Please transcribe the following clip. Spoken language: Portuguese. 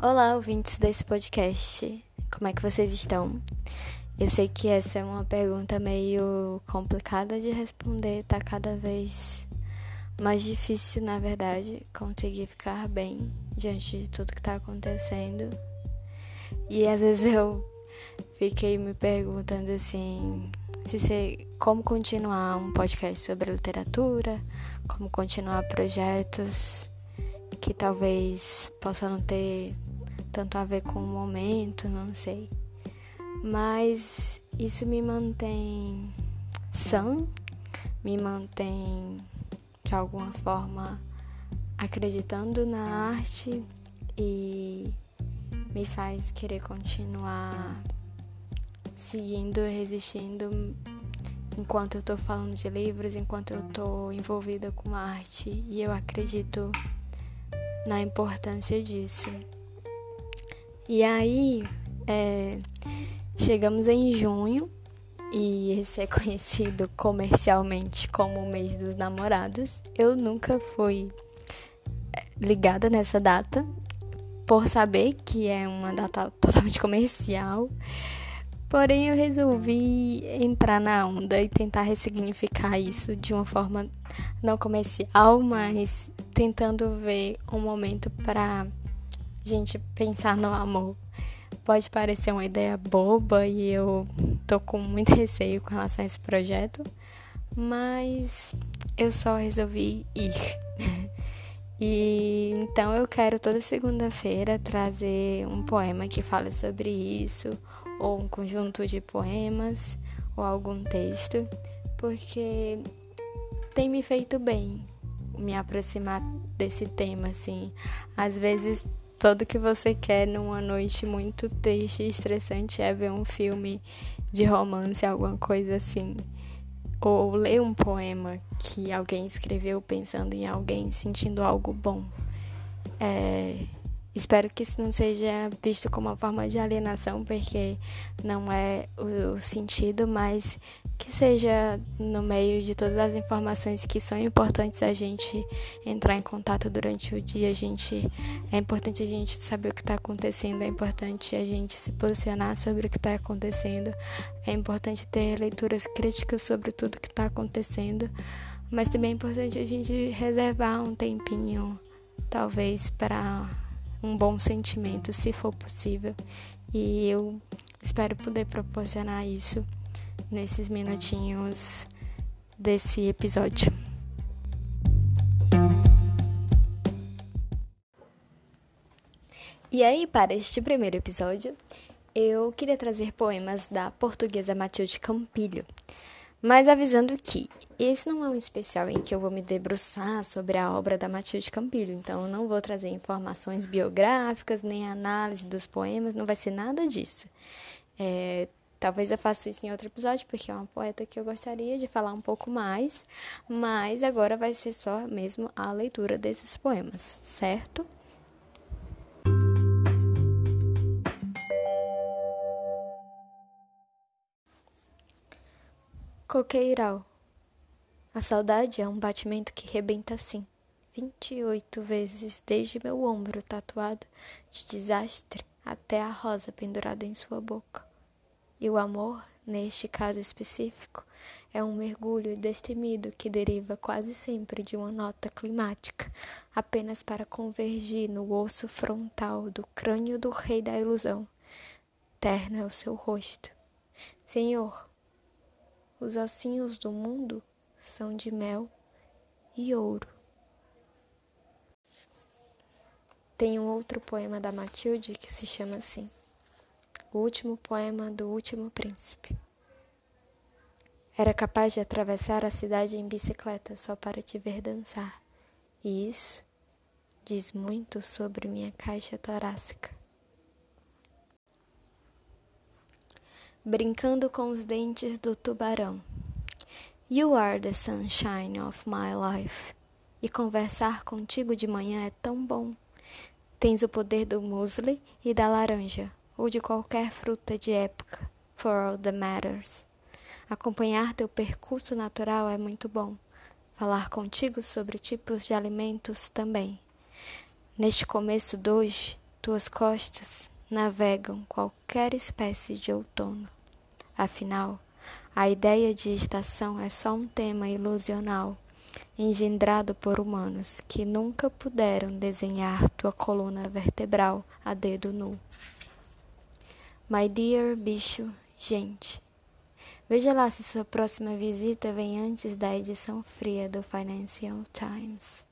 Olá, ouvintes desse podcast. Como é que vocês estão? Eu sei que essa é uma pergunta meio complicada de responder, tá cada vez mais difícil, na verdade, conseguir ficar bem diante de tudo que tá acontecendo. E às vezes eu fiquei me perguntando assim, se ser, como continuar um podcast sobre literatura, como continuar projetos que talvez possam não ter tanto a ver com o momento, não sei. Mas isso me mantém sã, me mantém de alguma forma acreditando na arte e me faz querer continuar seguindo, resistindo enquanto eu tô falando de livros, enquanto eu tô envolvida com arte e eu acredito na importância disso. E aí, é, chegamos em junho e esse é conhecido comercialmente como o mês dos namorados. Eu nunca fui é, ligada nessa data, por saber que é uma data totalmente comercial. Porém, eu resolvi entrar na onda e tentar ressignificar isso de uma forma não comercial, mas tentando ver um momento para gente pensar no amor. Pode parecer uma ideia boba e eu tô com muito receio com relação a esse projeto, mas eu só resolvi ir. e então eu quero toda segunda-feira trazer um poema que fale sobre isso, ou um conjunto de poemas, ou algum texto, porque tem me feito bem me aproximar desse tema, assim. Às vezes tudo que você quer numa noite muito triste e estressante é ver um filme de romance, alguma coisa assim. Ou ler um poema que alguém escreveu pensando em alguém, sentindo algo bom. É, Espero que isso não seja visto como uma forma de alienação, porque não é o sentido, mas que seja no meio de todas as informações que são importantes a gente entrar em contato durante o dia. A gente é importante a gente saber o que está acontecendo, é importante a gente se posicionar sobre o que está acontecendo, é importante ter leituras críticas sobre tudo que está acontecendo, mas também é importante a gente reservar um tempinho, talvez, para um bom sentimento, se for possível. E eu espero poder proporcionar isso nesses minutinhos desse episódio. E aí, para este primeiro episódio, eu queria trazer poemas da portuguesa Matilde Campilho. Mas avisando que esse não é um especial em que eu vou me debruçar sobre a obra da Matilde Campilho, então eu não vou trazer informações biográficas nem análise dos poemas, não vai ser nada disso. É, talvez eu faça isso em outro episódio, porque é uma poeta que eu gostaria de falar um pouco mais, mas agora vai ser só mesmo a leitura desses poemas, certo? Coqueiral. A saudade é um batimento que rebenta assim, vinte e oito vezes desde meu ombro tatuado de desastre até a rosa pendurada em sua boca. E o amor, neste caso específico, é um mergulho destemido que deriva quase sempre de uma nota climática, apenas para convergir no osso frontal do crânio do rei da ilusão. Terno é o seu rosto. Senhor, os ossinhos do mundo são de mel e ouro. Tem um outro poema da Matilde que se chama assim: O último poema do último príncipe. Era capaz de atravessar a cidade em bicicleta só para te ver dançar. E isso diz muito sobre minha caixa torácica. Brincando com os dentes do tubarão. You are the sunshine of my life. E conversar contigo de manhã é tão bom. Tens o poder do muesli e da laranja, ou de qualquer fruta de época, for all that matters. Acompanhar teu percurso natural é muito bom. Falar contigo sobre tipos de alimentos também. Neste começo de hoje, tuas costas navegam qualquer espécie de outono. Afinal, a ideia de estação é só um tema ilusional, engendrado por humanos que nunca puderam desenhar tua coluna vertebral a dedo nu. My dear bicho, gente. Veja lá se sua próxima visita vem antes da edição fria do Financial Times.